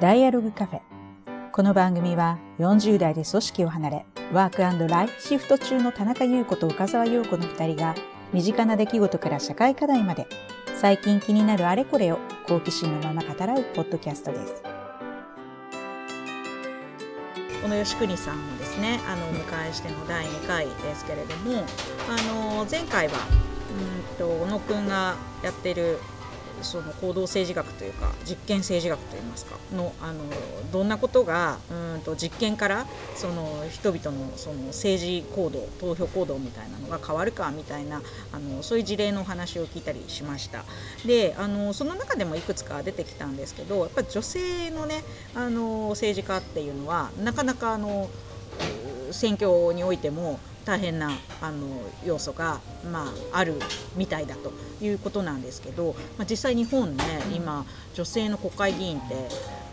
ダイアログカフェ。この番組は40代で組織を離れ、ワークライフシフト中の田中優子と岡沢陽子の二人が、身近な出来事から社会課題まで、最近気になるあれこれを好奇心のまま語らうポッドキャストです。小野義邦さんをですねあのお迎えしての第2回ですけれどもあの前回はうんと小野くんがやってるその行動政治学というか実験政治学といいますかのあのどんなことがうんと実験からその人々のその政治行動投票行動みたいなのが変わるかみたいなあのそういう事例のお話を聞いたりしました。であのその中でもいくつか出てきたんですけどやっぱり女性のねあの政治家っていうのはなかなかあの選挙においても大変なあの要素が、まあ、あるみたいだということなんですけど、まあ、実際日本ね今女性の国会議員って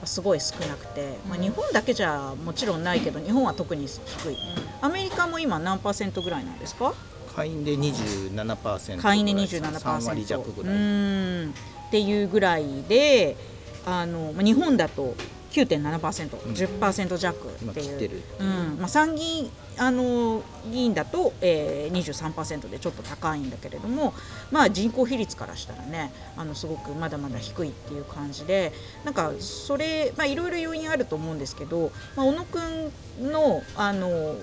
すごい少なくて、まあ、日本だけじゃもちろんないけど日本は特に低い。アメリカも今何パーセントぐらいなんですか？会員で27%会員で27%。3割弱ぐらい。うん。っていうぐらいであの、まあ、日本だと9.7%、うん10%弱今っていう。切ってる。うん。まあ、参議院あの議員だと、えー、23%でちょっと高いんだけれども、まあ、人口比率からしたらねあのすごくまだまだ低いっていう感じでなんかそれ、まあ、いろいろ要因あると思うんですけど、まあ、小野くんのあの、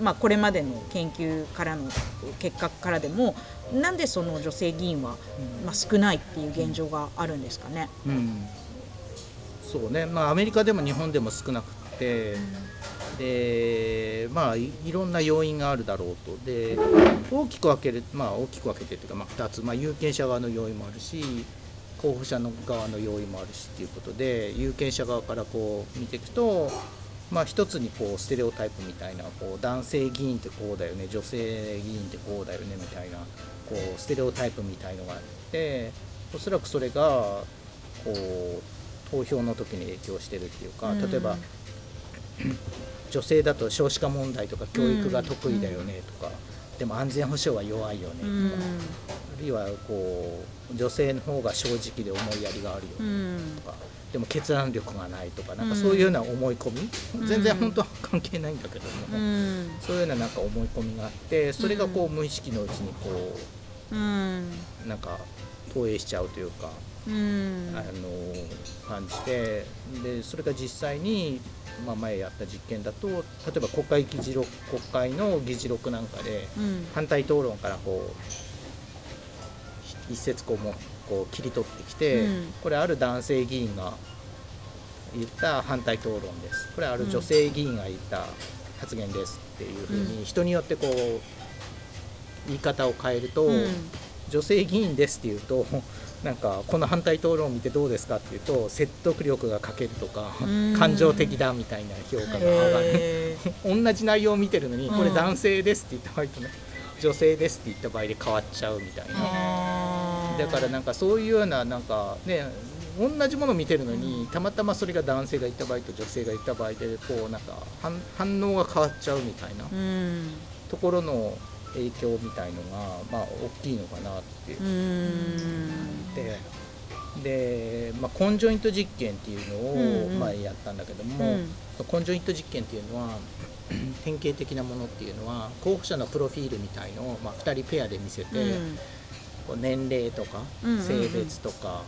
まあ、これまでの研究からの結果からでもなんでその女性議員は、まあ、少ないっていう現状があるんですかね？うんそうね。まあアメリカでも日本でも少なくてでまあいいろんな要因があるだろうと。で大きく分けるまあ大きく分けてっていうか、まあ、2つ、まあ、有権者側の要因もあるし候補者の側の要因もあるしっていうことで有権者側からこう見ていくとまあ一つにこうステレオタイプみたいなこう男性議員ってこうだよね女性議員ってこうだよねみたいなこうステレオタイプみたいのがあっておそらくそれがこう投票の時に影響してるっていうか例えば、女性だと少子化問題とか教育が得意だよねとか、でも安全保障は弱いよねとか、うん。あるいはこう女性の方が正直で思いやりがあるようねんとか、でも決断力がないとかなんかうん。そういうような思い込み、ん。全然本当は関係ないんだけども、うん。そういうようななんか思い込みがあってそれがこう無意識のうちにこうん。うなんか投影しちゃうというか。うん。あの感じてでそれが実際に、まあ、前やった実験だと例えば国会議事録国会の議事録なんかでうん。反対討論からこう一節こうもこう切り取ってきて、うん。これある男性議員が言った反対討論です。これある女性議員が言った発言ですっていうふうに、うん。人によってこう言い方を変えると、うん。女性議員ですっていうとなんかこの反対討論を見てどうですかっていうと説得力が欠けるとかうん。感情的だみたいな評価が上がる。へ 同じ内容を見てるのにうん。これ男性ですって言った場合とね女性ですって言った場合で変わっちゃうみたいー。なだからなんかそういうようななんかね同じものを見てるのにたまたまそれが男性が言った場合と女性が言った場合でこうなんか反反応が変わっちゃうみたいなうん。ところの影響みたいのがまあ大きいのかなって。いううん。でで、まあ、コンジョイント実験っていうのうんうん。を前やったんだけどうも、ん。コンジョイント実験っていうのは 典型的なものっていうのは候補者のプロフィールみたいのを、まあ、2人ペアで見せて、うん。こう年齢とかうんうんうん。性別とか、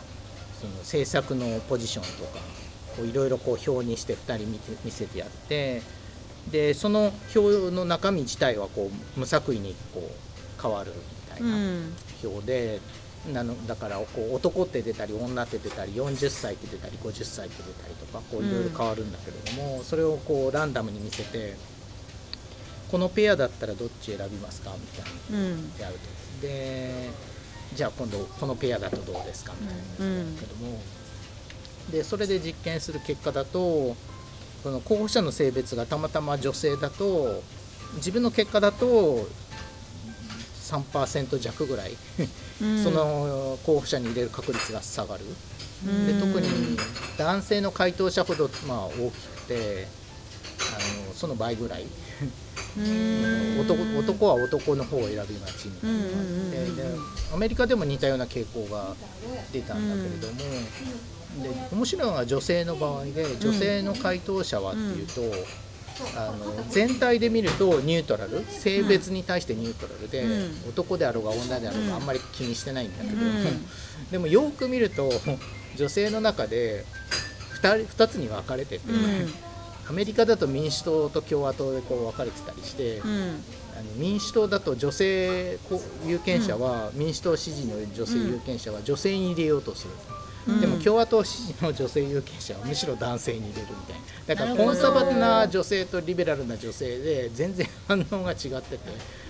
その政策のポジションとかいろいろこう表にして2人見て見せてやってでその表の中身自体はこう無作為にこう変わるみたいうなん。表で、なのだからこう男って出たり女って出たり40歳って出たり50歳って出たりとかこういろいろ変わるんだけれども、それをこうランダムに見せてこのペアだったらどっち選びますかみたいなうん。やると。でじゃあ今度このペアだとどうですかみたいなやつだけども、でそれで実験する結果だとその候補者の性別がたまたま女性だと自分の結果だと3%弱ぐらい、うん。その候補者に入れる確率が下がる、うん。で特に男性の回答者ほどまあ大きくてあのその倍ぐらい。うん。男男は男の方を選びがちみたいなのがあってアメリカでも似たような傾向が出たんだけれども、で面白いのが女性の場合で女性の回答者はっていうと、あの全体で見るとニュートラル性別に対してニュートラルで、うん。男であろうが女であろううんがあんまり気にしてないんだけど、うん。でもよく見ると女性の中で 2, 人2つに分かれてて、うん。アメリカだと民主党と共和党でこう分かれてたりして、うん。あの民主党だと女性有権者は、民主党支持の女性有権者は女性に入れようとする、うんでも共和党支持の女性有権者はむしろ男性に入れるみたいな。だからコンサバティブな女性とリベラルな女性で全然反応が違ってて。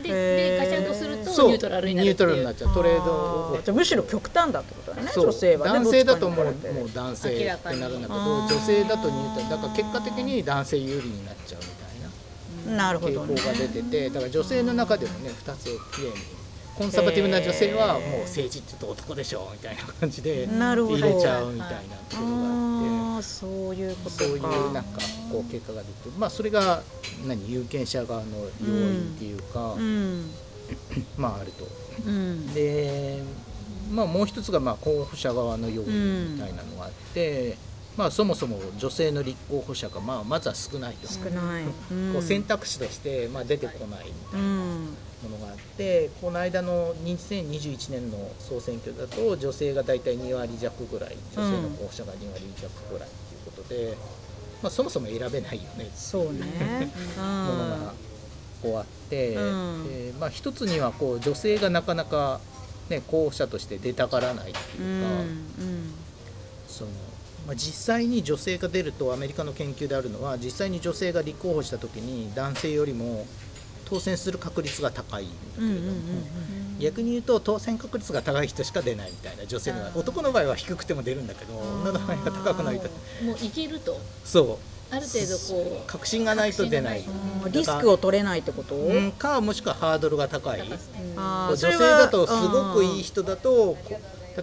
でガチャンとするとニュートラルになるっていう。ニュートラルになっちゃう。トレードじゃあむしろ極端だってことだね。そう。女性は。ね男性だともうもう男性ってなるんだけど女性だとニュートラル。だから結果的に男性有利になっちゃうみたいななるほどね。傾向が出ててだから女性の中でもね2つきれいにコンサバティブな女性はもう政治って言うと男でしょみたいな感じで入れちゃうみたいなところがあああそういうそういうなんかこう結果が出てまあそれが何有権者側の要因っていうか、うん。まああると。うん。でまあもう一つがまあ候補者側の要因みたいなのがあって、まあそもそも女性の立候補者がまあまずは少ないと。少ない、うん。こう選択肢としてまあ出てこないみたいな。うんものがあってこの間の2021年の総選挙だと女性が大体2割弱ぐらい女性の候補者が2割弱ぐらいということで、まあ、そもそも選べないよねそうね。ものがこうあって、うん。でまあ、一つにはこう女性がなかなか、ね、候補者として出たがらないってうんいうか、うん。そのまあ、実際に女性が出るとアメリカの研究であるのは実際に女性が立候補した時に男性よりも当選する確率が高いんだけれども、逆に言うと当選確率が高い人しか出ないみたいな女性の男の場合は低くても出るんだけど女の場合は高くないと。もういけると。そう。ある程度こう。確信がないと出ない。うんリスクを取れないってこと、うんかもしくはハードルが高い。女性だとすごくいい人だと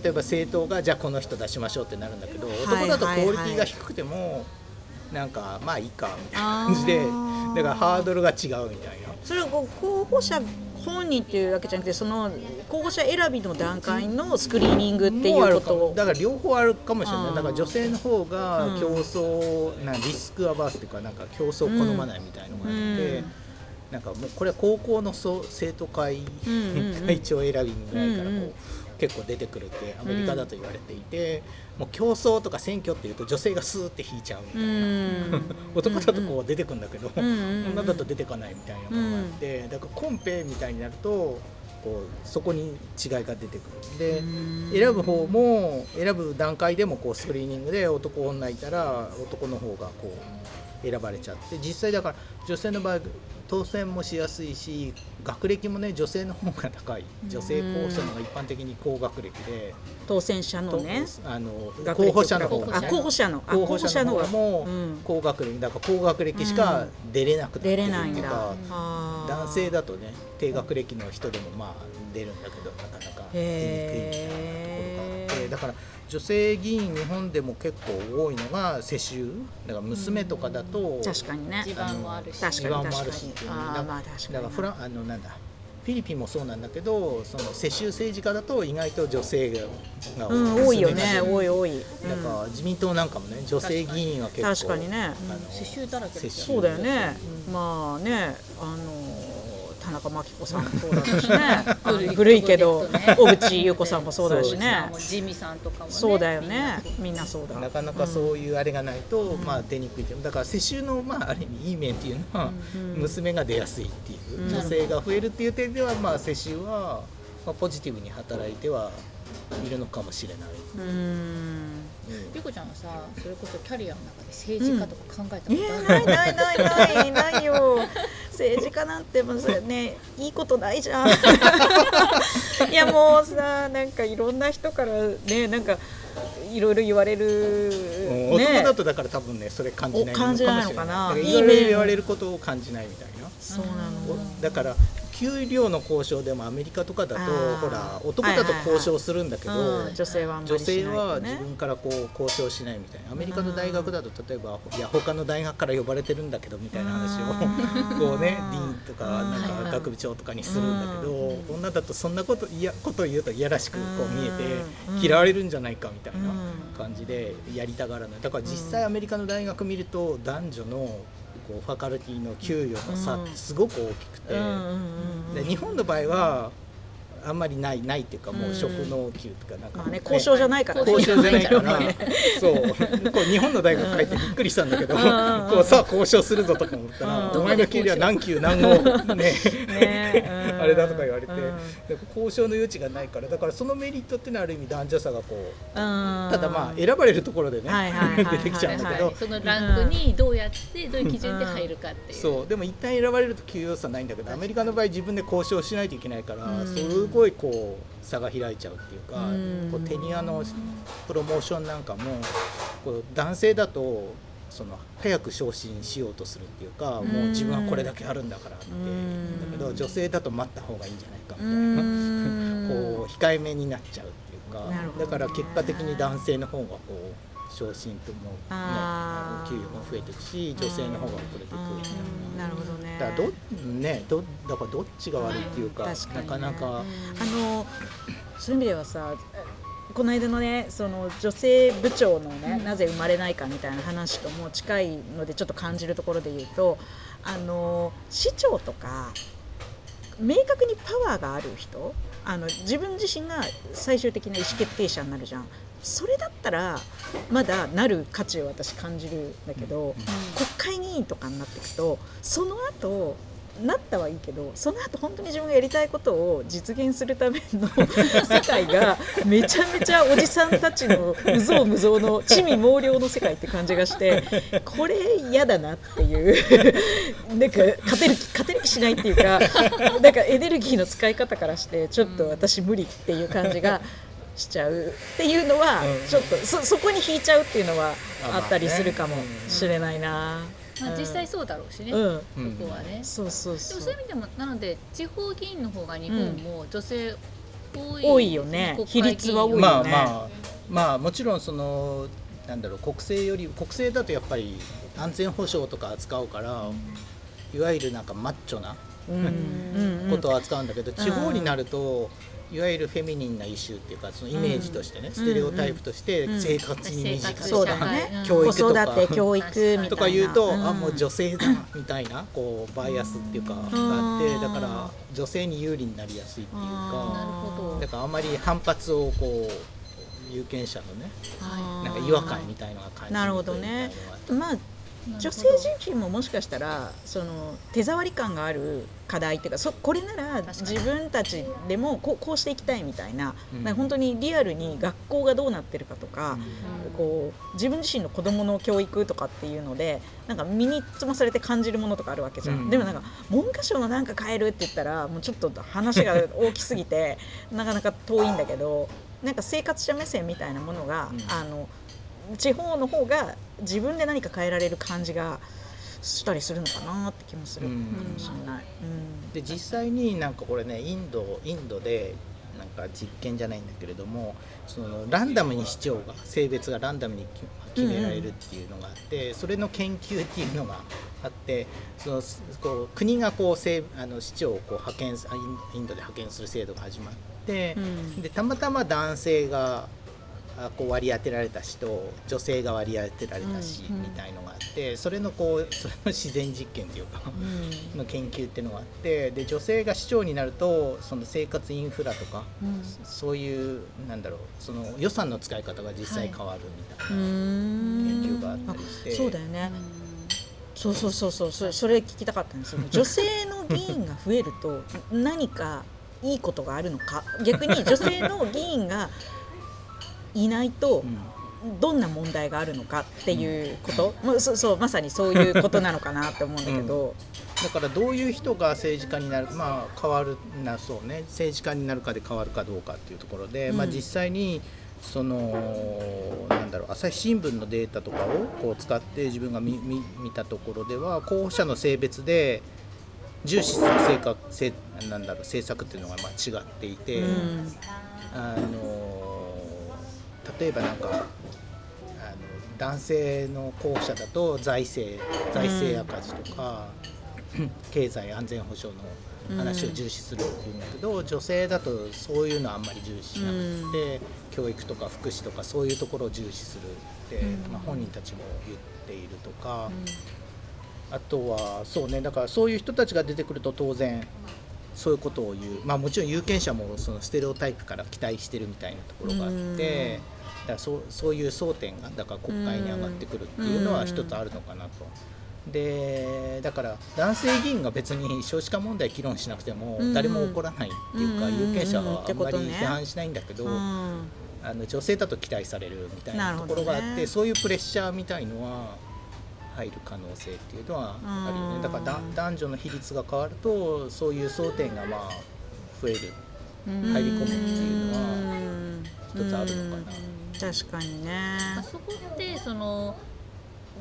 例えば政党がじゃあこの人出しましょうってなるんだけどはい男だとクオリティが低くてもなんかまあいいかみたいな感じでだからハードルが違うみたいな。それはこう候補者本人っていうわけじゃなくてその候補者選びの段階のスクリーニングっていうこともだから両方あるかもしれない。だから女性の方がうん競争、なリスクアバースっていうかなんか競争を好まないみたいのがあって、うん。なんかもうこれは高校の生徒会、うんうんうん。会長選びぐらいからこう、うんうん結構出てくるってアメリカだと言われていて、もう競争とか選挙っていうと女性がスーって引いちゃうみたういな。ん。男だとこう出てくるんだけど、女だと出てかないみたいなのがあって、だからコンペみたいになるとこうそこに違いが出てくる。で、うん。選ぶ方も選ぶ段階でもこうスクリーニングで男女いたら男の方がこう選ばれちゃって実際だから女性の場合当選もしやすいし学歴もね女性の方が高い。女性候補者の方が一般的に高学歴で、当選者のとねあの候補者の方があ候補者のあ候補者の方がもうん。高学歴。だから高学歴しか出れなくなって出るれないんだっていうかあー。男性だとね低学歴の人でもまあ出るんだけどなかなか出にくいみたいなところがあって。だから女性議員日本でも結構多いのが世襲。だから娘とかだと確かにね。地盤もあるし。確かに地盤もあるしっていう。だまあ確かにだからフランあのなんだ。フィリピンもそうなんだけどその世襲政治家だと意外と女性ががうん多いよね。多い。多いだから自民党なんかもね女性議員は結構確かにね。あの世襲だらけですよそうだよね、まあねあの田中真紀子さんもそうだしね。古いけど小口優子さんもそうだしね。ジミさんとかもね。そうだよね。みんな。そうだ。なかなかそういうあれがないと、まあ出にくいだから世襲のまあある意味いい面っていうのは、うん。娘が出やすいっていう、うん。女性が増えるっていう点ではまあ世襲は、まあ、ポジティブに働いてはいるのかもしれない、うんうん。ゆこちゃんはさそれこそキャリアの中で政治家とか考えたいことある、やないないないないないよ。政治家なんてもうねいいことないじゃん。いやもうさなんかいろんな人からねなんかいろいろ言われる男ね。だとだから多分ねそれ感じないのかもしれない。お感じないのかな？だらいろいろ言われることを感じないみたいなな。そうなの。だから給料の交渉でもアメリカとかだとほら男だと交渉するんだけど、うん。女性はあんま女性は自分からこう交渉しないみたいな。アメリカの大学だと例えばいや他の大学から呼ばれてるんだけどみたいな話を こうねディーンとかなんか学部長とかにするんだけど女だとそんなこといやことを言うといやらしくこう見えうん。て嫌われるんじゃないかみたいなうん。感じでやりたがらない。だから実際アメリカの大学見ると男女のこうファカルティの給与の差ってすごく大きくて。で日本の場合はあんまりないないっていうかもう職能給とかなんか、まあね交渉じゃないからね。交渉じゃないから。そう。こう日本の大学書いてびっくりしたんだけどうんこうさあ交渉するぞとか思ったらうん。お前の給料は何級何号ね。ねうんあれだとか言われてうん。で交渉の余地がないからだからそのメリットっていうのはある意味男女差がこうたただまあ選ばれるところでね 出てきちゃうんだけど。はい、そのランクにどうやってどういう基準で入るかっていう、そう。でも一旦選ばれると給与差ないんだけどアメリカの場合自分で交渉しないといけないから、うんすごいこう差が開いちゃうっていうか、うん。こうテニアのプロモーションなんかもこう男性だとその早く昇進しようとするっていうか、もう自分はこれだけあるんだからって、うん。だけど女性だと待った方がいいんじゃないかみたいな。うん。こう控えめになっちゃうっていうかね。だから結果的に男性の方がこう昇進とも、ね、給与も増えていくし女性の方が遅れていくみたいうん。なるほどね。なだからど,、ね、どだからどっちが悪いっていうか,、確かにね。なかなか、あのそういう意味ではさこの間のねその女性部長のね、なぜ生まれないかみたいな話とも近いのでちょっと感じるところで言うとあの市長とか明確にパワーがある人あの自分自身が最終的な意思決定者になるじゃん。それだったらまだなる価値を私感じるんだけど、国会議員とかになっていくとその後なったはいいけどその後本当に自分がやりたいことを実現するための 世界がめちゃめちゃおじさんたちの無造無造の地味猛量の世界って感じがしてこれ嫌だなっていう なんか勝てる気勝てる気しないっていうかなんかエネルギーの使い方からしてちょっと私無理っていう感じが。しちゃうっていうのはうんちょっとそそこに引いちゃうっていうのはああったりするかもしれないな。まあ、実際そうだろうしね、うん、ここはね、そうそうでそう。もそういう意味でもなので地方議員の方が日本も女性多い,、多いよね。国会議員。比率は多いよね。まあまあまあもちろんそのなんだろう国政より国政だとやっぱり安全保障とか扱うから、いわゆるなんかマッチョなうん。うん。うん。ことを扱うんだけど、地方になるといわゆるフェミニンなイシューっていうかそのイメージとしてね、ステレオタイプとしてうん生活に身近そう教育とか。子育て教育とか言うと、ん。あもう女性だみたいなこうバイアスっていうかがあってだから女性に有利になりやすいっていうかだからあまり反発をこう有権者のねなんか違和感みたいな感じるなるほどね。まあ女性自身ももしかしたらその手触り感がある課題っていうかそこれなら自分たちでもこうこうしていきたいみたいな,、うん。本当にリアルに学校がどうなってるかとか、こう自分自身の子どもの教育とかっていうのでなんか身につまされて感じるものとかあるわけじゃん、うん。でもなんか文科省のなんか変えるって言ったらもうちょっと話が大きすぎてなかなか遠いんだけどなんか生活者目線みたいなものが、うん。あの地方の方が自分で何か変えられる感じがしたりするのかなって気もする。かうん。もしれない。うん。で実際になんかこれねインドインドでなんか実験じゃないんだけれどもそのランダムに市長が性別がランダムに決められるっていうのがあって、それの研究っていうのがあってそのこう国がこうせあの市長をこう派遣インドで派遣する制度が始まって、うん。でたまたま男性があこう割り当てられたしと女性が割り当てられたし、うんみたいのがあってそれのこうそれの自然実験っていうか。の研究っていうのがあってで女性が市長になるとその生活インフラとか、うんそういうなんだろうその予算の使い方が実際変わるみたいなうん研究があったりして、そうだよね。そうそうそうそうそれそれ聞きたかったんですよ。女性の議員が増えると何かいいことがあるのか逆に女性の議員がいないとうん。どんな問題があるのかっていうこと、まあそうそうまさにそういうことなのかなって思うんだけど、だからどういう人が政治家になるまあ変わるなそうね。政治家になるかで変わるかどうかっていうところで、うん。まあ実際にそのなんだろう朝日新聞のデータとかをこう使って自分が見見見たところでは候補者の性別で重視する性格せなんだろう政策っていうのがまあ違っていて、うん。あの例えばなんかあの男性の候補者だと財政財政赤字とか、経済安全保障の話を重視するっていうんだけど、女性だとそういうのはあんまり重視しなくて、教育とか福祉とかそういうところを重視するって、まあ、本人たちも言っているとか。あとはそうねだからそういう人たちが出てくると当然そういうことを言う。まあもちろん有権者もそのステレオタイプから期待してるみたいなところがあってだからそうそういう争点がだから国会に上がってくるっていうのは一つあるのかなと。でだから男性議員が別に少子化問題議論しなくてもうん。誰も怒らないっていうかうん。有権者はあんまり批判しないんだけど、うん。あの女性だと期待されるみたいなところがあって、そういうプレッシャーみたいのは入る可能性っていうのはあるようん。ねだからだ男女の比率が変わるとそういう争点がまあ増える。うん。入り込むっていうのはうん一つあるのかな。確かにね。まあ、そこってその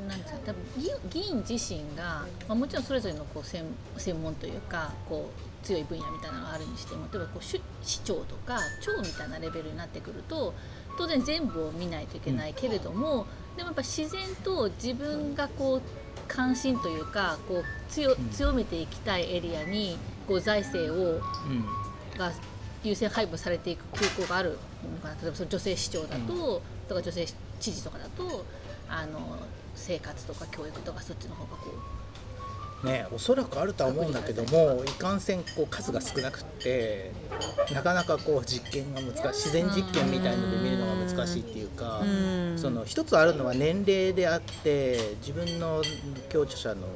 なんですか多分議議員自身が、まあ、もちろんそれぞれのこう専専門というかこう強い分野みたいなのがあるにしても例えばこう市市長とか長みたいなレベルになってくると当然全部を見ないといけないけれども、でもやっぱ自然と自分がこう関心というかこう強めていきたいエリアにこう財政をうんが優先配分されていく傾向があるのかな。例えばその女性市長だと、とか女性知事とかだとあの生活とか教育とかそっちの方がこね、おそらくあるとは思うんだけどもいかんせんこう数が少なくってなかなかこう実験が難しい自然実験みたいので見るのが難しいっていうかうん。その一つあるのは年齢であって自分の共著者の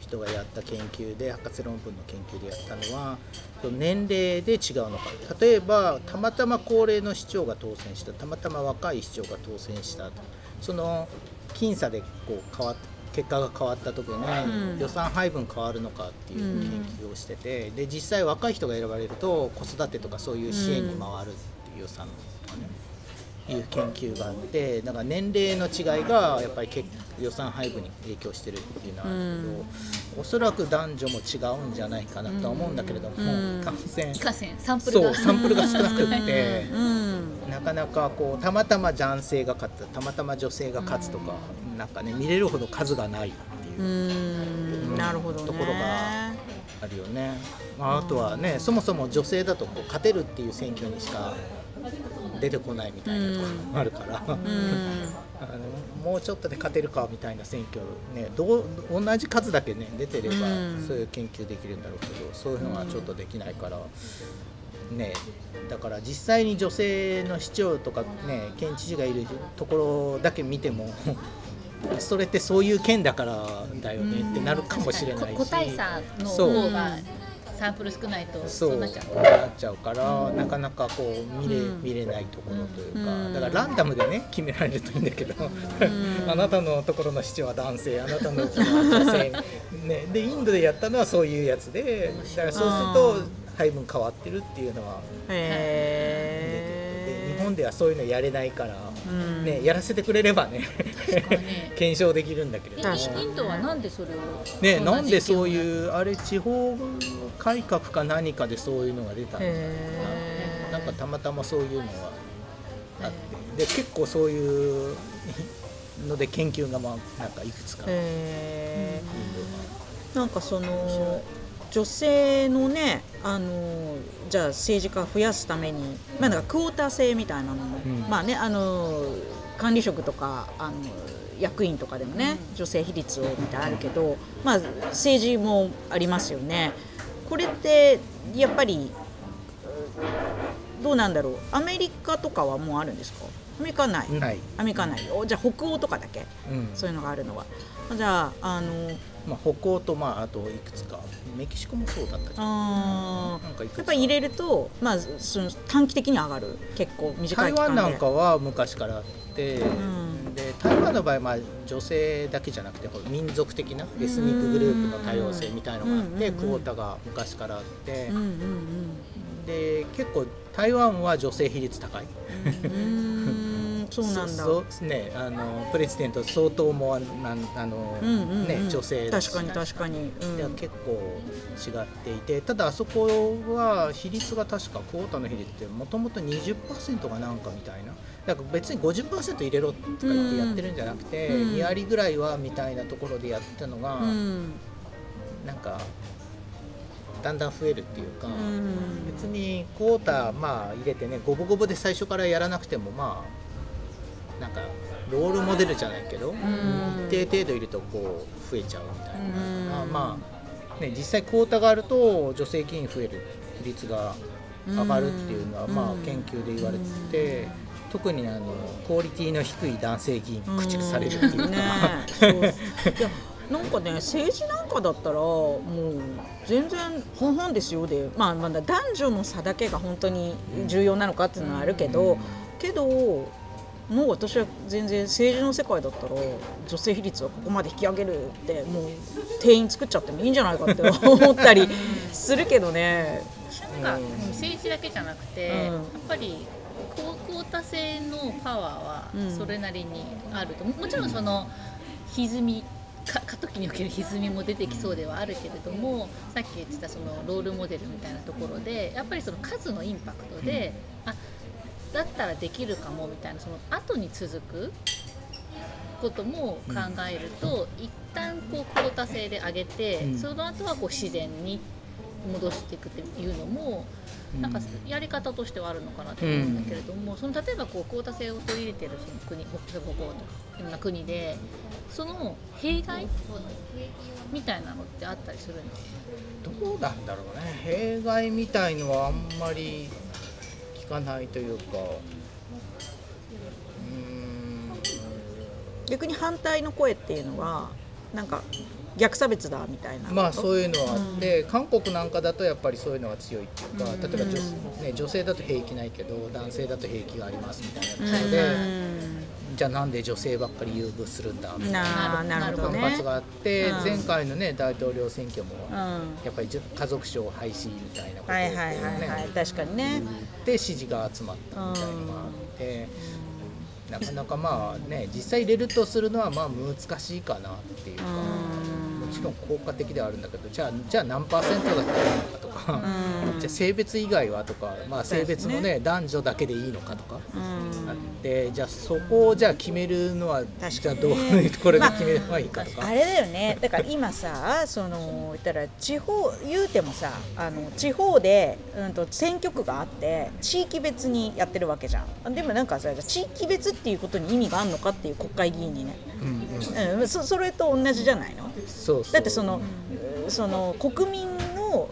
人がやった研究で博士論文の研究でやったのは年齢で違うのか。例えばたまたま高齢の市長が当選したたまたま若い市長が当選したと。その僅差でこう変わっ結果が変わった時に、うん。予算配分変わるのかっていう研究をしてて、で実際若い人が選ばれると子育てとかそういう支援に回るっていう予算とかね、いう研究があってだから年齢の違いがやっぱり結予算配分に影響してるっていうのはあるけど、おそらく男女も違うんじゃないかなとは思うんだけれども、うん。感染。サンプルそうがサンプルが少なくって。うん。なかなかこうたまたま男性が勝ったたまたま女性が勝つとか、なんかね見れるほど数がないってういうんなるほどね。ところがあるよね、まあ、あとはねそもそも女性だとこう勝てるっていう選挙にしか出てこないみたいなところもあるから、うん。あのもうちょっとで勝てるかみたいな選挙ねどう同じ数だけね出てればうん。そういう研究できるんだろうけどそういうのはちょっとできないから。ね、だから実際に女性の市長とか、ね、県知事がいるところだけ見ても それってそういう県だからだよねってなるかもしれないし。個体差の方がサンプル少ないとそう。なっちゃう。なっちゃうから、なかなかこう見れ,、うん。見れないところというか、うん。だからランダムでね決められるといいんだけど、あなたのところの市長は男性あなたのところは女性、ね、でインドでやったのはそういうやつでだからそうすると配分変わってるっていうのは日本ではそういうのやれないから、うんね、やらせてくれればね 検証できるんだけれども。インドはなんでそれを？ね、そなんでそう？ういうあれ地方改革か何かでそういうのが出たんだへー。なんかたまたまそういうのがあって。で結構そういうので研究がまあなんかいくつか。へー。なんかその女性のねあのじゃあ政治家を増やすために、まあ、なんかクォーター制みたいなのも、うん。まあねあの管理職とかあの役員とかでもね、女性比率をみたいあるけど、まあ、政治もありますよね。これってやっぱりうどうなんだろう。アメリカとかはもうあるんですか？アメリカはない、アメリカはない。おじゃあ北欧とかだけ？うん。そういうのがあるのは。じゃああのまあ、北欧と、まあ、あといくつか。メキシコもそうだったけど。やっぱり入れると、まあ、その短期的に上がる。結構短い台期間で。湾なんかは昔からあって、ん。で台湾の場合、まあ、女性だけじゃなくて民族的なエスニックグループの多様性みたいのがあって、うんクォータが昔からあって、で結構台湾は女性比率高い、そうなんだ。ねあのプレジデント相当もあの、うんうんうん。ね女性確かに確かに、うん。結構違っていてただあそこは比率が確かクォーターの比率ってもともと20%がなんかみたいな。だから別に50%入れろとか言ってやってるんじゃなくて、うん2割ぐらいはみたいなところでやったのが、うん。なんかだんだん増えるっていうか、うん。別にクォーターまあ入れてね五分五分で最初からやらなくてもまあなんかロールモデルじゃないけど、ん。一定程度いるとこう増えちゃうみたいな、うん。まあね実際クォーターがあると女性議員増える比率が上がるっていうのは、うん。まあ研究で言われてて、特にあのクオリティの低い男性議員駆逐されるっていうか、ねそう。いやなんかね政治なんかだったらもう全然半々ですよで、まあ、まだ男女の差だけが本当に重要なのかっていうのはあるけど、けどもう私は全然政治の世界だったら女性比率はここまで引き上げるってもう定員作っちゃってもいいんじゃないかって思ったり するけどね。なんか政治だけじゃなくて、うん。やっぱりクオクオータ制のパワーはうんそれなりにあると、もちろんその歪みか過渡期における歪みも出てきそうではあるけれどもさっき言ってたそのロールモデルみたいなところでやっぱりその数のインパクトで、あだったらできるかもみたいなその後に続くことも考えると、一旦こうクオータ制で上げて、うん。その後はこう自然に戻していくっていうのも、なんかやり方としてはあるのかなと思うんだけれども、その例えばこうクオータ制を取り入れてるその国北欧とかいろんな国でその弊害みたいなのってあったりするんですかどうなんだろうね。弊害みたいのはあんまり聞かないというか。うーん。逆に反対の声っていうのはなんか逆差別だみたいなまあそういうのはあって、韓国なんかだとやっぱりそういうのが強いっていうか、うん。例えば女,、ね、女性だと兵役ないけど男性だと兵役がありますみたいなとで、うんじゃあなんで女性ばっかり優遇するんだ？みたいな。なあなるほどね。反発があって、うん。前回のね大統領選挙もうん。やっぱりじゅ家族省廃止みたいなことをはいはいはいはい確かにねで支持が集まったみたいなのがあって、なかなかまあね実際入れるとするのはまあ難しいかなっていうか、もちろん効果的ではあるんだけどじゃあじゃあ何パーセントだったらいいのかとか、うん。じゃあ性別以外はとか、まあ、性別のそうでね。男女だけでいいのかとか。うん。あってじゃあそこをじゃあ決めるのはじゃあどういうところで決めればいいかとか、あれだよね。だから今さその言ったら地方言うてもさあの地方で、うん、と選挙区があって地域別にやってるわけじゃん。でもなんかさ地域別っていうことに意味があるのかっていう国会議員にね、うんうん。うん、そそれと同じじゃないの？そうだってその,、その国民の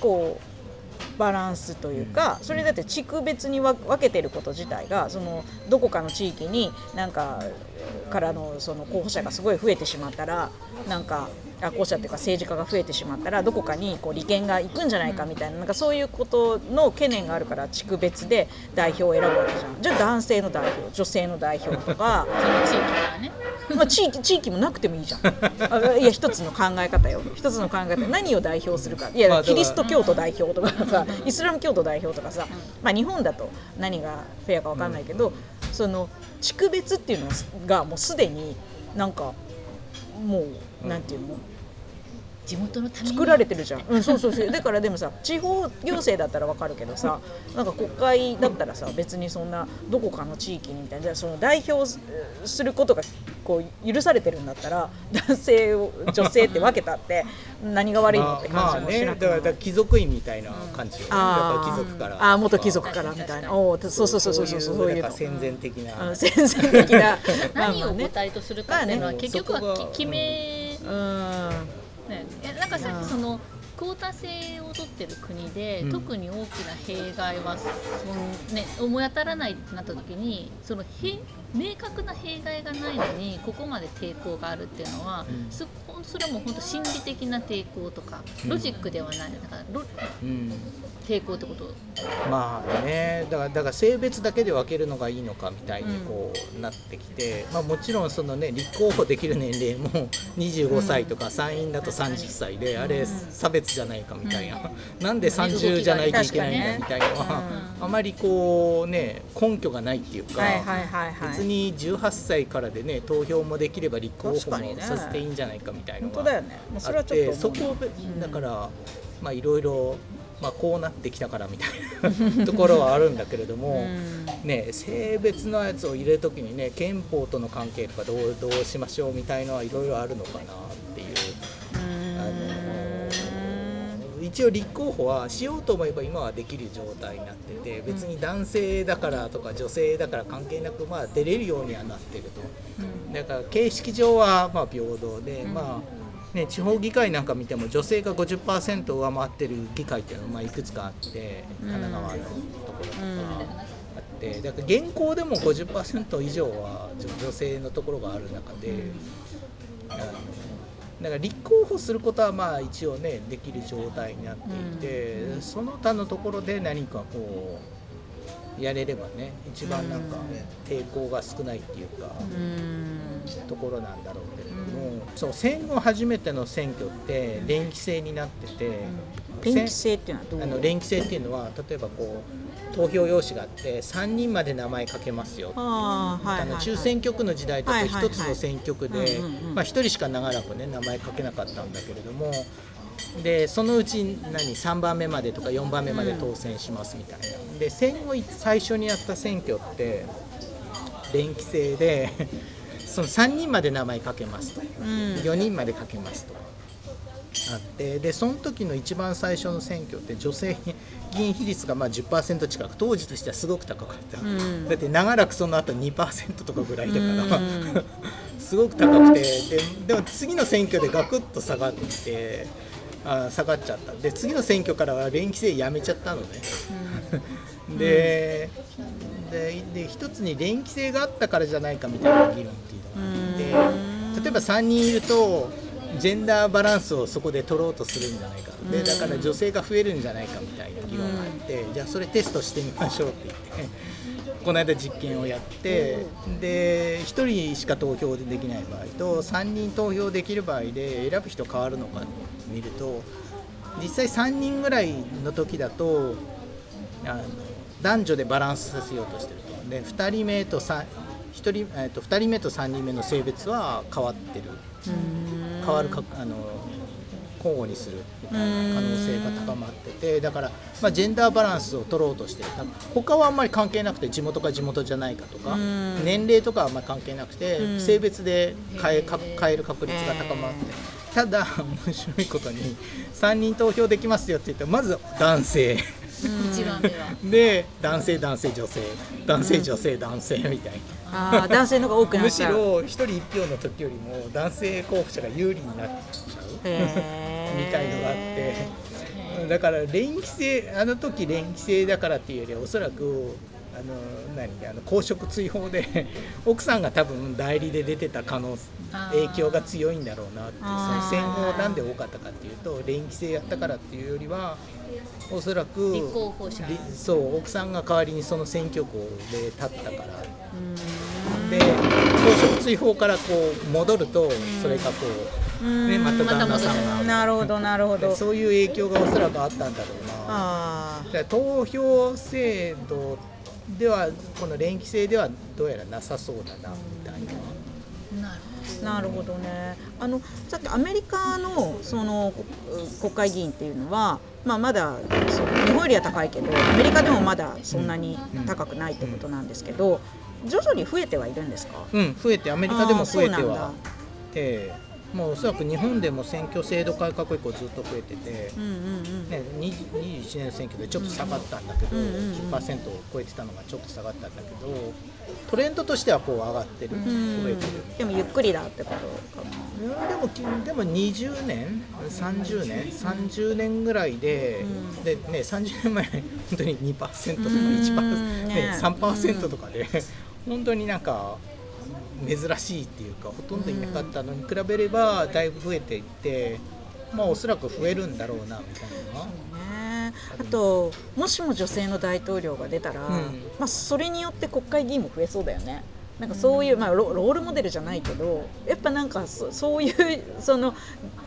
こうバランスというか、それだって地区別に分分けてること自体がそのどこかの地域になんかからのその候補者がすごい増えてしまったらなんかあ候補者っていうか政治家が増えてしまったらどこかにこう利権が行くんじゃないかみたいななんかそういうことの懸念があるから地区別で代表を選ぶわけじゃん。じゃあ男性の代表女性の代表とかその地域からね。まあ、地域地域もなくてもいいじゃん。あいや一つの考え方よ。一つの考え方。何を代表するか。いやキリスト教徒代表とかさイスラム教徒代表とかさ、まあ、日本だと何がフェアか分かんないけど、その地区別っていうのがもうすでになんかもうなんていうの？地元のために。作られてるじゃん、うん、そうそうそう。だからでもさ地方行政だったらわかるけどさなんか国会だったらさ別にそんなどこかの地域にみたいなその代表すすることがこう許されてるんだったら男性を女性って分けたって何が悪いのってまあ感じもしなくないねだから貴族院みたいな感じ。よね、だから貴族から。あー元貴族からみたいな。おーそうそうそうそうそうそういう戦前的な、うん戦前的な。何を母体とするかっていうのは結局は決めうん。ね、えなんかさっきそのクオータ制を取ってる国で、うん。特に大きな弊害はその、ね、思い当たらないってなった時にそのへ明確な弊害がないのにここまで抵抗があるっていうのは、うん。すほんとそれはもう本当心理的な抵抗とかロジックではない。だからロうん。抵抗ってこと。まあねだからだから性別だけで分けるのがいいのかみたいにこうなってきて、まあ、もちろんそのね立候補できる年齢も 25歳とか参院だと30歳で、あれ差別じゃないかみたいな、なんで30じゃないといけないんだみたいなのは、あまりこうね根拠がないっていうか。はいはいはいはい。別に18歳からでね投票もできれば立候補もさせていいんじゃないかみたいなのが本当だよね。もうそれあってはちょっとそこをべだからまあいろいろまあこうなってきたからみたいな ところはあるんだけれども、ね性別のやつを入れるときにね憲法との関係とかどうどうしましょうみたいのはいろいろあるのかなっていう。一応立候補はしようと思えば今はできる状態になってて別に男性だからとか女性だから関係なくまあ出れるようにはなってると。だから形式上はまあ平等で、まあね、地方議会なんか見ても女性が50%上回ってる議会っていうのがまあいくつかあって神奈川のところとかあって。だから現行でも50%以上は女女性のところがある中で。あのだから立候補することはまあ一応ねできる状態になっていて、その他のところで何かこうやれればね一番なんか抵抗が少ないっていうか、ところなんだろうけれども、そう戦後初めての選挙って連期制になってて、連期制っていうのはどう？あの連期制っていうのは例えばこう投票用紙があって3人まで名前書けますよ。あの中選挙区の時代だとはいはいはい。一つの選挙区でうんうんうん。まあ一人しか長らくね名前書けなかったんだけれども。でそのうち何3番目までとか4番目まで当選しますみたいな、で戦後最初にやった選挙って連期制で その3人まで名前書けますと、うん。4人まで書けますとあってでその時の一番最初の選挙って女性議員比率がまあ10%近く当時としてはすごく高かった、ん。だって長らくその後2%とかぐらいだから、うん。すごく高くてででも次の選挙でガクッと下がってあ下がっちゃった。で次の選挙からは連期制やめちゃったのね、ででで一つに連期制があったからじゃないかみたいな議論っていうのがあって。例えば3人いるとジェンダーバランスをそこで取ろうとするんじゃないか。でだから女性が増えるんじゃないかみたいな議論があってじゃあそれテストしてみましょうって言って。この間実験をやってで1人しか投票できない場合と3人投票できる場合で選ぶ人変わるのか見ると実際3人ぐらいの時だとあの男女でバランスさせようとしてると。で2人目と 3, 一人、えっと2人目と3人目の性別は変わってる変わるかあの交互にするみたいな可能性が高まっててだから、まあ、ジェンダーバランスを取ろうとしてる他はあんまり関係なくて地元か地元じゃないかとかうん。年齢とかはあんまり関係なくてうん。性別で変え変える確率が高まって。へただ面白いことに3人投票できますよって言ってまず男性。一番目は。で男性男性女性。男性女性男性みたいな。あー男性の方が多くなっむちゃうしろ1人1票の時よりも男性候補者が有利になっちゃうみたいのがあって。だから連期制あの時連期制だからっていうよりはおそらくあの何あの公職追放で 奥さんが多分代理で出てた可能影響が強いんだろうなっていうそあーの戦後なんで多かったかっていうと連期制やったからっていうよりはおそらく立候補者。りそう奥さんが代わりにその選挙区で立ったからで公職追放からこう戻るとそれがこう、ね、また旦那さんが。なるほどなるほど。そういう影響がおそらくあったんだろうな。あ投票制度ではこの連期制ではどうやらなさそうだなみたいな。なるーなるほどね。あのさっきアメリカのその国会議員っていうのは、まあ、まだその日本よりは高いけどアメリカでもまだそんなに高くないってことなんですけど徐々に増えてはいるんですか？うん、増えてアメリカでも増えては。てもうおそらく日本でも選挙制度改革以降ずっと増えてて、うんうんうん。ね、20 21年の選挙でちょっと下がったんだけど、うんうんうん。10%を超えてたのがちょっと下がったんだけどトレンドとしてはこう上がってる、う増えんてる。でもゆっくりだってことかなでもきでも20年30年30年ぐらいで、うん。でね30年前本当に2%とかうん1%、ね。ね、3%とかで、本当になんか珍しいっていうかほとんどいなかったのに比べればだいぶ増えていって、まあおそらく増えるんだろうなみたいな。ね。あともしも女性の大統領が出たら、うん。まあ、それによって国会議員も増えそうだよね。なんかそういう、まあ、ロロールモデルじゃないけどやっぱなんかそそういうその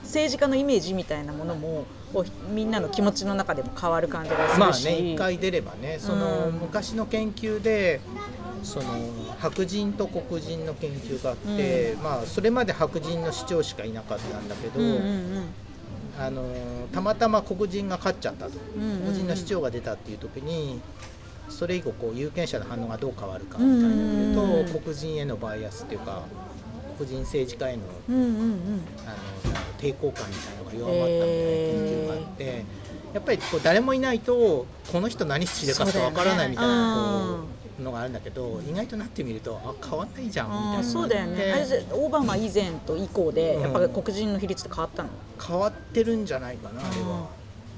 政治家のイメージみたいなものもこうみんなの気持ちの中でも変わる感じがするし、まあね一回出ればねその、うん。昔の研究でその白人と黒人の研究があって、まあそれまで白人の市長しかいなかったんだけど、うんうんうん。あのたまたま黒人が勝っちゃったと、うんうんうん。黒人の市長が出たっていう時にそれ以降こう有権者の反応がどう変わるかみたいなと、うんうんうん。黒人へのバイアスっていうか黒人政治家へのうんうんうん。あの抵抗感みたいなのが弱まったみたいな研究があって、やっぱりこう誰もいないとこの人何しでかすかわからないみたいなこうのがあるんだけど意外となってみるとあ変わんないじゃんみたいな。そうだよね。オバマ以前と以降でやっぱり黒人の比率って変わったの、変わってるんじゃないかなあれは。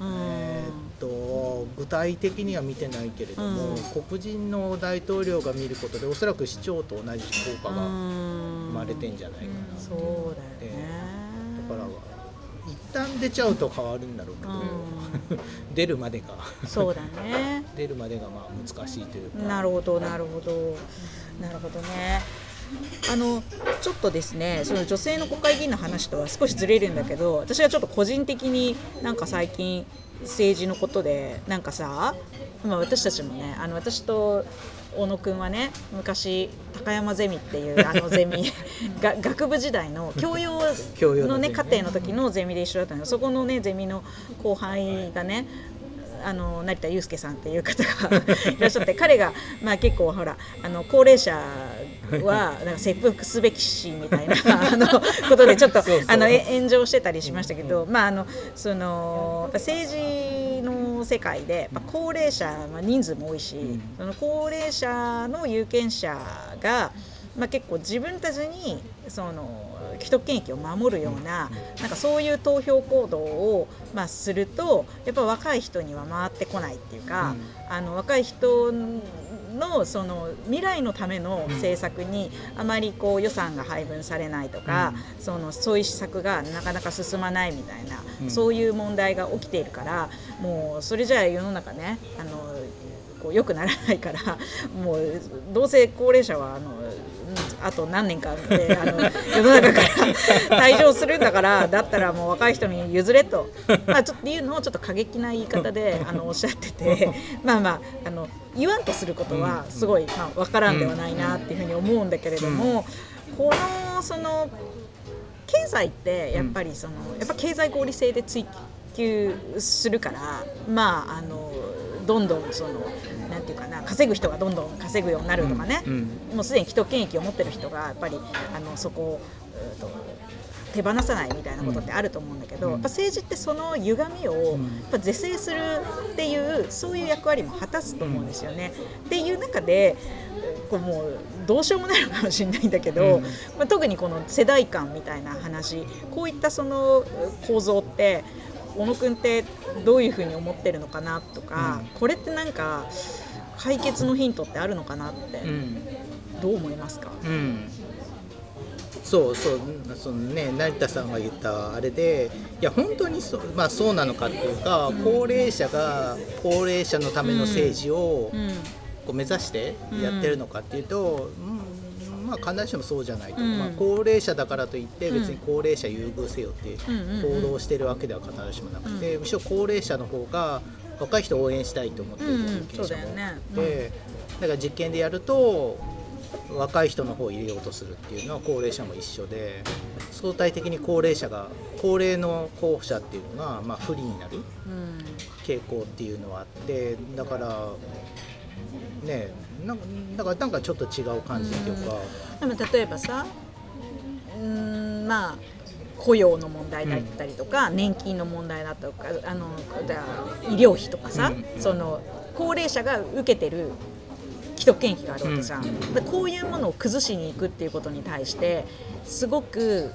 うん。えーっと具体的には見てないけれども、うん。黒人の大統領が見ることでおそらく市長と同じ効果が生まれてんじゃないかな、そうだよね。だから一旦出ちゃうと変わるんだろうけど、出るまでが。そうだね。出るまでがまあ難しいというか。なるほどなるほど。なるほどね。あのちょっとですねその女性の国会議員の話とは少しずれるんだけど私はちょっと個人的になんか最近政治のことでなんかさ、まあ、私たちもねあの私と小野くんはね昔高山ゼミっていうあの ゼミが学部時代の教養教養ののね課程の時のゼミで一緒だったのよ。そこのねゼミの後輩がねあの成田悠介さんっていう方がいらっしゃって彼が、まあ、結構ほらあの高齢者はなんか切腹すべきしみたいな あのことでちょっとあのえ炎上してたりしましたけど、まああのその政治の世界で、まあ、高齢者、まあ、人数も多いし、ん。その高齢者の有権者が、まあ、結構自分たちにその既得権益を守るような,、なんかそういう投票行動を、まあ、するとやっぱ若い人には回ってこないっていうか、あの若い人のその未来のための政策にあまりこう予算が配分されないとか、そのそういう施策がなかなか進まないみたいな、うん。そういう問題が起きているからもうそれじゃあ世の中ねあのこう良くならないからもうどうせ高齢者はあのうんあと何年かであの 世の中から退場するんだからだったらもう若い人に譲れと、まあ、ちょっというのをちょっと過激な言い方で あのおっしゃっててまあまああの言わんとすることはすごい、まあ、分からんではないなっていうふうに思うんだけれども、このその経済ってやっぱりその、やっぱ経済合理性で追求するからまああのどんどんそのなんていうかな稼ぐ人がどんどん稼ぐようになるとかね、うんもうすでに既得権益を持ってる人がやっぱりあのそこをと手放さないみたいなことってあると思うんだけど、うん。やっぱ政治ってその歪みをやっぱ是正するっていうそういう役割も果たすと思うんですよね。っていう中でこうもうどうしようもないのかもしれないんだけど、うん。まあ、特にこの世代間みたいな話こういったその構造って小野君ってどういうふうに思ってるのかなとか、これってなんか解決のヒントってあるのかなって、うんどう思いますか、うん。そうそうそのね成田さんが言ったあれでいや本当にそう,、まあ、そうなのかっていうか、高齢者が高齢者のための政治をうんこう目指してやってるのかっていうと、うんまあ、必ずしもそうじゃないと、うん。まあ、高齢者だからといって別に高齢者優遇せよってうんうんうん行動してるわけでは必ずしもなくて、むしろ高齢者の方が若い人を応援したいと思ってるうんうん有権者も多くて、そうだよね。だから実験でやると若い人の方を入れようとするっていうのは高齢者も一緒で相対的に高齢者が高齢の候補者っていうのが、まあ、不利になるうん。傾向っていうのはあってだからねなんかだからなんかちょっと違う感じっていうか、でも例えばさうーんまあ雇用の問題だったりとか、年金の問題だとかあのだ医療費とかさ、うん。その高齢者が受けてる既得権益があるわけじゃん、うん。でこういうものを崩しに行くっていうことに対してすごく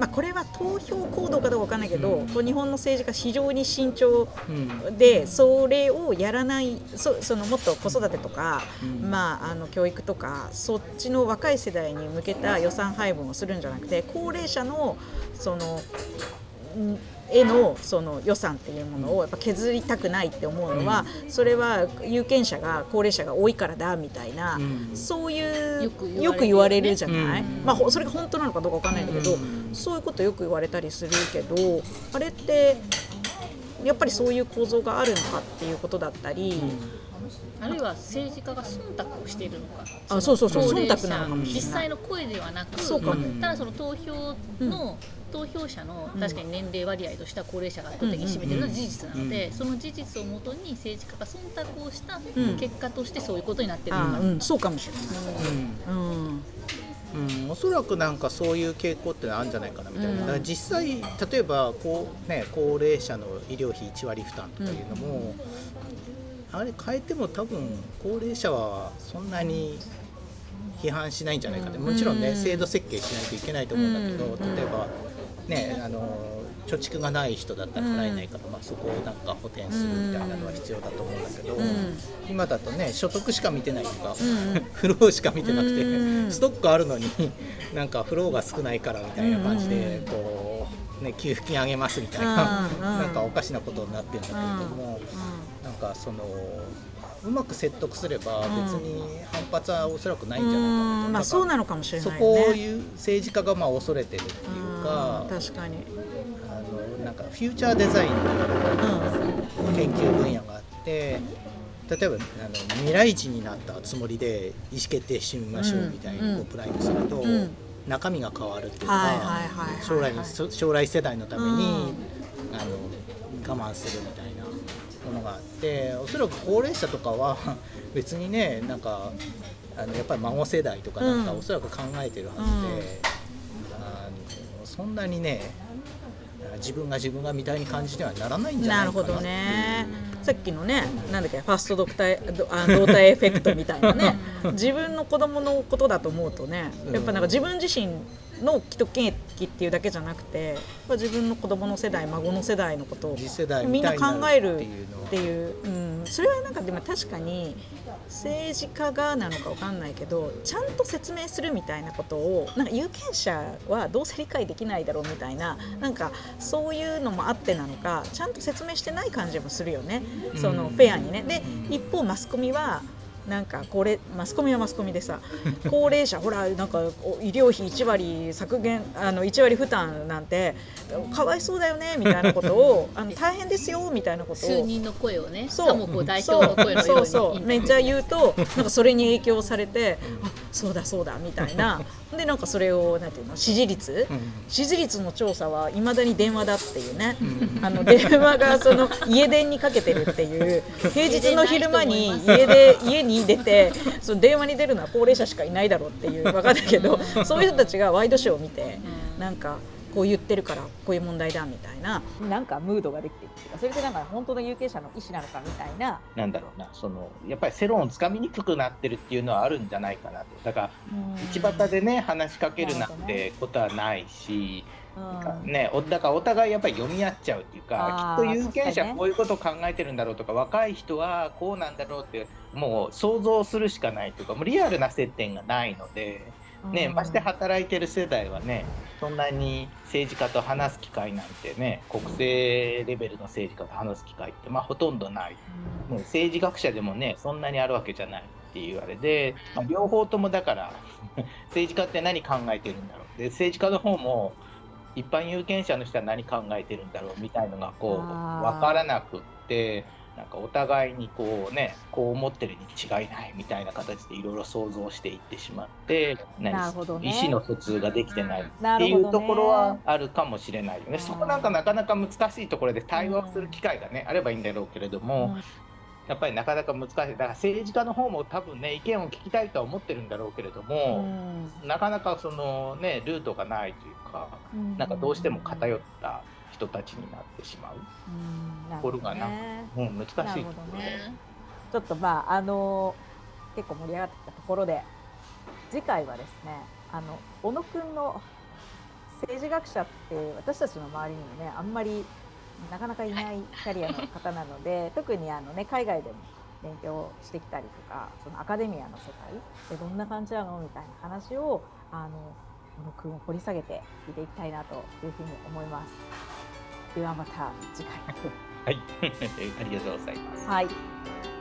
まあ、これは投票行動かどうかわかんないけど、うん。日本の政治家非常に慎重うん。でそれをやらないそそのもっと子育てとか、うん。まあ、あの教育とかそっちの若い世代に向けた予算配分をするんじゃなくて高齢者のそのんへのその予算っていうものをやっぱ削りたくないって思うのは、それは有権者が高齢者が多いからだみたいな、うん。そういうよく言われてるじゃない、うん。まあ、ほそれが本当なのかどうかわかんないんだけど、うん。そういうことよく言われたりするけどあれってやっぱりそういう構造があるのかっていうことだったり、あるいは政治家が忖度をしているのか。あそうそうそう。忖度なのかもしれない。実際の声ではなくそうかも。ただその投票の、投票者の確かに年齢割合としては高齢者が圧倒的に占めているのは事実なので、うん。その事実をもとに政治家が忖度をしたん。結果としてそういうことになっているのか、あうん、そうかもしれうんない。うん。うん、おそらくなんかそういう傾向ってのはあるんじゃないかなみたいな、うん。だから実際例えばこう、ね、高齢者の医療費1割負担とかいうのも、あれ変えても多分高齢者はそんなに批判しないんじゃないかってもちろんね、うん。制度設計しないといけないと思うんだけど、うん。例えばねあの貯蓄がない人だったら払えないから、まあ、そこをなんか補填するみたいなのは必要だと思うんだけど、うん。今だとね所得しか見てないとか、うん。フローしか見てなくて、うん。ストックあるのになんかフローが少ないからみたいな感じで、うん。こう、ね、給付金あげますみたいな、なんかおかしなことになってるんだけれども、なんかそのうまく説得すればうん。別に反発はおそらくないんじゃうないかなと、ん。まあそうなのかもしれそないよね。こをいう政治家がまあ恐れてるっていうか、うん。確かに。あのなんかフューチャーデザインっていう研究分野があって例えばあの未来人になったつもりで意思決定してみましょうみたいにうん。こうプライムすると、うん。中身が変わるっていうか、将来将来世代のために、うん。あの我慢するみたいなものがあっておそらく高齢者とかは 別にねなんかあのやっぱり孫世代とかなんかうん。おそらく考えてるはずで、あのそんなにね自分が自分がみたいに感じにはならないんじゃなないるほどかなっていう。ね。さっきのね、なんだっけ、ファストドクター 動体エフェクトみたいなね、自分の子供のことだと思うとね、やっぱなんか自分自身の既得権益っていうだけじゃなくて、自分の子供の世代、孫の世代のことをみみんな考えるっっていうう、うん、それはなんかでも確かに政治家がなのかわかんないけどちゃんと説明するみたいなことをなんか有権者はどうせ理解できないだろうみたいななんかそういうのもあってなのかちゃんと説明してない感じもするよね、そのうんフェアにね。で一方マスコミはなんかこれマスコミはマスコミでさ 高齢者ほらなんかお医療費1割削減あの1割負担なんてかわいそうだよねみたいなことを あの大変ですよみたいなことを。数人の声をねそう。さもこう代そうそうそう。めっちゃ言うと なんかそれに影響されてあそうだそうだみたいな。でなんかそれをなんていうの支持率、うん。支持率の調査はいまだに電話だっていうね、ん。あの電話がその家電にかけてるっていう平日の昼間に家で家に出てその電話に出るのは高齢者しかいないだろうっていう分かったけどそういう人たちがワイドショーを見てなんかこう言ってるからこういう問題だみたいななんかムードができてるっていうかそれでなんか本当の有権者の意思なのかみたいな、なんだろうな、そのやっぱり世論をつかみにくくなってるっていうのはあるんじゃないかなと。だから、道端でね、話しかけるなんてことはないし、うんね、おだからお互いやっぱり読み合っちゃうっていうかきっと有権者こういうことを考えてるんだろうとか若い人はこうなんだろうってもう想像するしかないというかもうリアルな接点がないので、ねうん。まして働いてる世代はねそんなに政治家と話す機会なんてね国政レベルの政治家と話す機会ってまあほとんどない、ね、政治学者でもねそんなにあるわけじゃないっていうあれで、まあ両方ともだから 政治家って何考えてるんだろう。で政治家の方も一般有権者の人は何考えてるんだろうみたいのがこう分からなくってなんかお互いにこうねこう思ってるに違いないみたいな形でいろいろ想像していってしまってね。意思の疎通ができてないっていうところはあるかもしれないよね。うんそこなんかなかなか難しいところで対話をする機会がねあればいいんだろうけれども、やっぱりなかなか難しい。だから政治家の方も多分ね意見を聞きたいとは思ってるんだろうけれどうも、ん。なかなかそのねルートがないというかうん。なんかどうしても偏った人たちになってしまう、ところがなね。うん、難しいところね。ちょっとまああの結構盛り上がってきたところで次回はですねあの小野くんの政政治学者って私たちの周りにもねあんまりなかなかいないキャリアの方なので 特にあの、ね、海外でも勉強してきたりとかそのアカデミアの世界でどんな感じなの？みたいな話をあの小野君を掘り下げて聞いていきたいなというふうに思います。ではまた次回。はい、ありがとうございます。はい